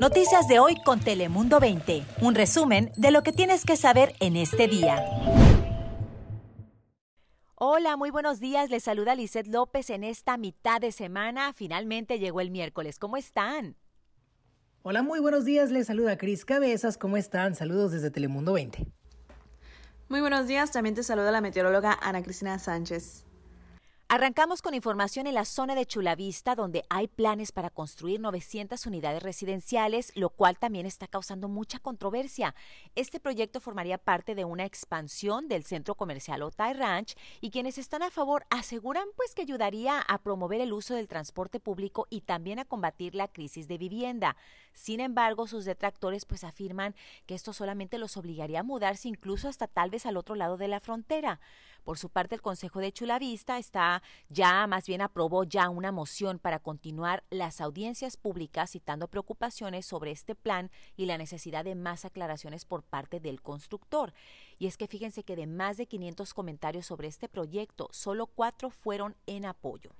Noticias de hoy con Telemundo 20. Un resumen de lo que tienes que saber en este día. Hola, muy buenos días. Les saluda Lisette López en esta mitad de semana. Finalmente llegó el miércoles. ¿Cómo están? Hola, muy buenos días. Les saluda Cris Cabezas. ¿Cómo están? Saludos desde Telemundo 20. Muy buenos días. También te saluda la meteoróloga Ana Cristina Sánchez. Arrancamos con información en la zona de Chulavista, donde hay planes para construir 900 unidades residenciales, lo cual también está causando mucha controversia. Este proyecto formaría parte de una expansión del centro comercial Otay Ranch y quienes están a favor aseguran pues que ayudaría a promover el uso del transporte público y también a combatir la crisis de vivienda. Sin embargo, sus detractores pues afirman que esto solamente los obligaría a mudarse incluso hasta tal vez al otro lado de la frontera. Por su parte, el Consejo de Chulavista está ya, más bien aprobó ya una moción para continuar las audiencias públicas citando preocupaciones sobre este plan y la necesidad de más aclaraciones por parte del constructor. Y es que fíjense que de más de 500 comentarios sobre este proyecto, solo cuatro fueron en apoyo.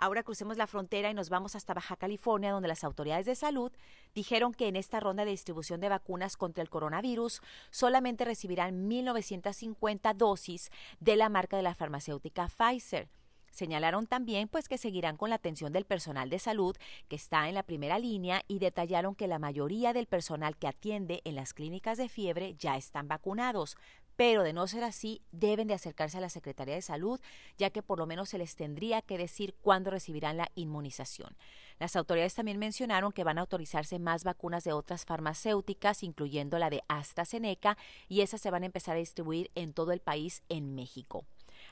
Ahora crucemos la frontera y nos vamos hasta Baja California, donde las autoridades de salud dijeron que en esta ronda de distribución de vacunas contra el coronavirus solamente recibirán 1.950 dosis de la marca de la farmacéutica Pfizer. Señalaron también pues que seguirán con la atención del personal de salud que está en la primera línea y detallaron que la mayoría del personal que atiende en las clínicas de fiebre ya están vacunados, pero de no ser así, deben de acercarse a la Secretaría de Salud, ya que por lo menos se les tendría que decir cuándo recibirán la inmunización. Las autoridades también mencionaron que van a autorizarse más vacunas de otras farmacéuticas, incluyendo la de AstraZeneca, y esas se van a empezar a distribuir en todo el país en México.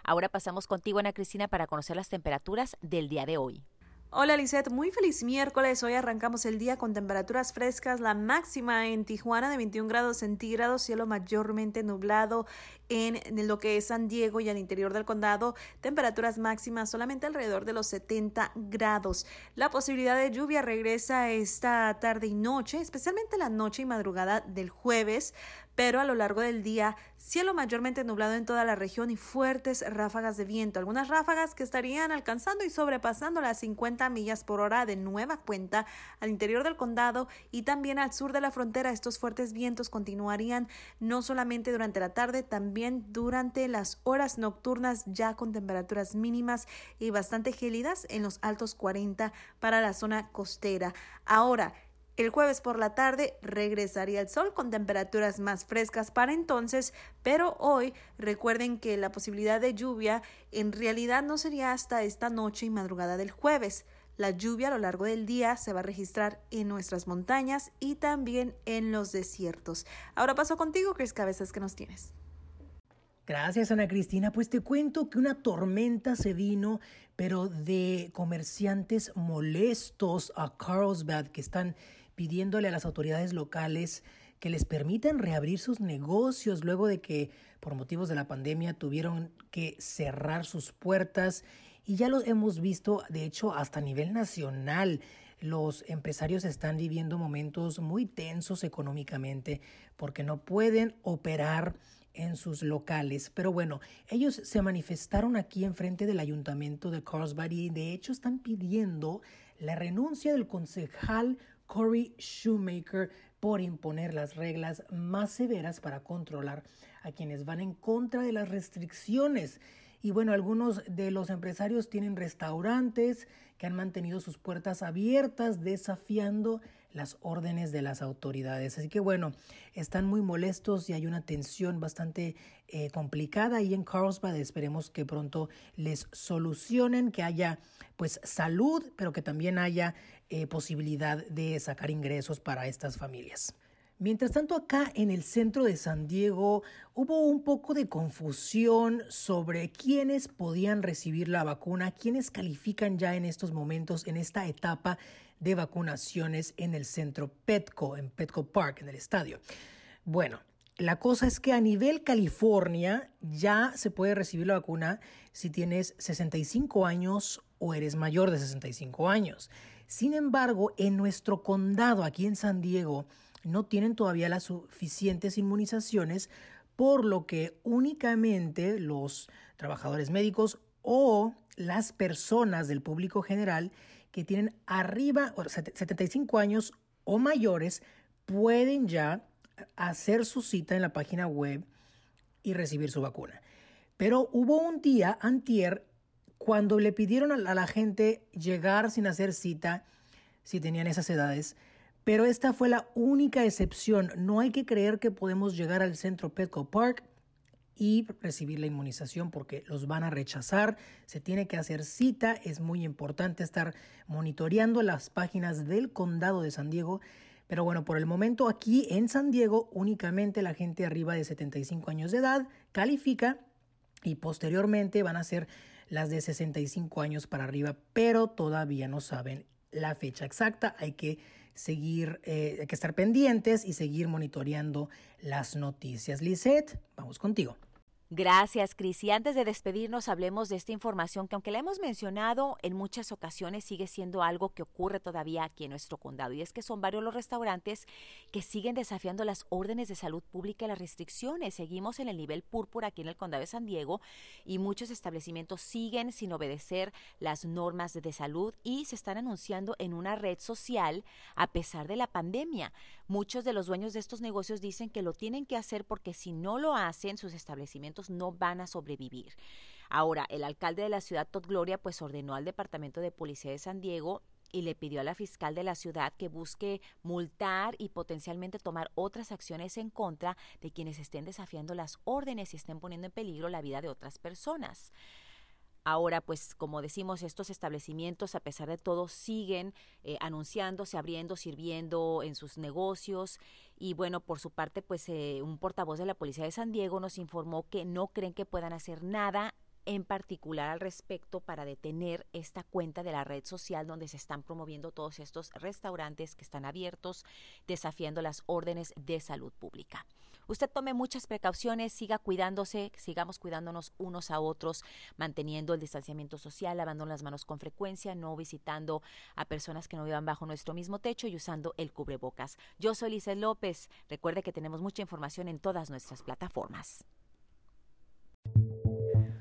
Ahora pasamos contigo, Ana Cristina, para conocer las temperaturas del día de hoy. Hola Lisette, muy feliz miércoles. Hoy arrancamos el día con temperaturas frescas. La máxima en Tijuana de 21 grados centígrados, cielo mayormente nublado en lo que es San Diego y al interior del condado, temperaturas máximas solamente alrededor de los 70 grados. La posibilidad de lluvia regresa esta tarde y noche, especialmente la noche y madrugada del jueves pero a lo largo del día cielo mayormente nublado en toda la región y fuertes ráfagas de viento, algunas ráfagas que estarían alcanzando y sobrepasando las 50 millas por hora de nueva cuenta al interior del condado y también al sur de la frontera. Estos fuertes vientos continuarían no solamente durante la tarde, también durante las horas nocturnas ya con temperaturas mínimas y bastante gélidas en los altos 40 para la zona costera. Ahora, el jueves por la tarde regresaría el sol con temperaturas más frescas para entonces, pero hoy recuerden que la posibilidad de lluvia en realidad no sería hasta esta noche y madrugada del jueves. La lluvia a lo largo del día se va a registrar en nuestras montañas y también en los desiertos. Ahora paso contigo, Chris Cabezas, que nos tienes. Gracias, Ana Cristina. Pues te cuento que una tormenta se vino, pero de comerciantes molestos a Carlsbad que están pidiéndole a las autoridades locales que les permitan reabrir sus negocios luego de que por motivos de la pandemia tuvieron que cerrar sus puertas y ya lo hemos visto de hecho hasta a nivel nacional. Los empresarios están viviendo momentos muy tensos económicamente porque no pueden operar en sus locales. Pero bueno, ellos se manifestaron aquí enfrente del ayuntamiento de Carlsbad y de hecho están pidiendo la renuncia del concejal Corey Shoemaker por imponer las reglas más severas para controlar a quienes van en contra de las restricciones. Y bueno, algunos de los empresarios tienen restaurantes que han mantenido sus puertas abiertas desafiando las órdenes de las autoridades. Así que bueno, están muy molestos y hay una tensión bastante eh, complicada y en Carlsbad esperemos que pronto les solucionen, que haya pues salud, pero que también haya eh, posibilidad de sacar ingresos para estas familias. Mientras tanto, acá en el centro de San Diego hubo un poco de confusión sobre quiénes podían recibir la vacuna, quiénes califican ya en estos momentos, en esta etapa de vacunaciones en el centro Petco, en Petco Park, en el estadio. Bueno, la cosa es que a nivel California ya se puede recibir la vacuna si tienes 65 años o eres mayor de 65 años. Sin embargo, en nuestro condado, aquí en San Diego, no tienen todavía las suficientes inmunizaciones, por lo que únicamente los trabajadores médicos o las personas del público general que tienen arriba, 75 años o mayores pueden ya hacer su cita en la página web y recibir su vacuna. Pero hubo un día, antier, cuando le pidieron a la gente llegar sin hacer cita, si tenían esas edades, pero esta fue la única excepción. No hay que creer que podemos llegar al centro Petco Park y recibir la inmunización porque los van a rechazar. Se tiene que hacer cita. Es muy importante estar monitoreando las páginas del condado de San Diego. Pero bueno, por el momento aquí en San Diego únicamente la gente arriba de 75 años de edad califica y posteriormente van a ser las de 65 años para arriba, pero todavía no saben la fecha exacta. Hay que seguir, eh, hay que estar pendientes y seguir monitoreando las noticias. Lisette, vamos contigo. Gracias, Cris. Y antes de despedirnos, hablemos de esta información que, aunque la hemos mencionado en muchas ocasiones, sigue siendo algo que ocurre todavía aquí en nuestro condado. Y es que son varios los restaurantes que siguen desafiando las órdenes de salud pública y las restricciones. Seguimos en el nivel púrpura aquí en el condado de San Diego y muchos establecimientos siguen sin obedecer las normas de salud y se están anunciando en una red social a pesar de la pandemia. Muchos de los dueños de estos negocios dicen que lo tienen que hacer porque si no lo hacen, sus establecimientos no van a sobrevivir. Ahora, el alcalde de la ciudad, Todd Gloria, pues ordenó al Departamento de Policía de San Diego y le pidió a la fiscal de la ciudad que busque multar y potencialmente tomar otras acciones en contra de quienes estén desafiando las órdenes y estén poniendo en peligro la vida de otras personas. Ahora, pues como decimos, estos establecimientos, a pesar de todo, siguen eh, anunciándose, abriendo, sirviendo en sus negocios. Y bueno, por su parte, pues eh, un portavoz de la Policía de San Diego nos informó que no creen que puedan hacer nada en particular al respecto para detener esta cuenta de la red social donde se están promoviendo todos estos restaurantes que están abiertos, desafiando las órdenes de salud pública. Usted tome muchas precauciones, siga cuidándose, sigamos cuidándonos unos a otros, manteniendo el distanciamiento social, lavando las manos con frecuencia, no visitando a personas que no vivan bajo nuestro mismo techo y usando el cubrebocas. Yo soy Lisa López. Recuerde que tenemos mucha información en todas nuestras plataformas.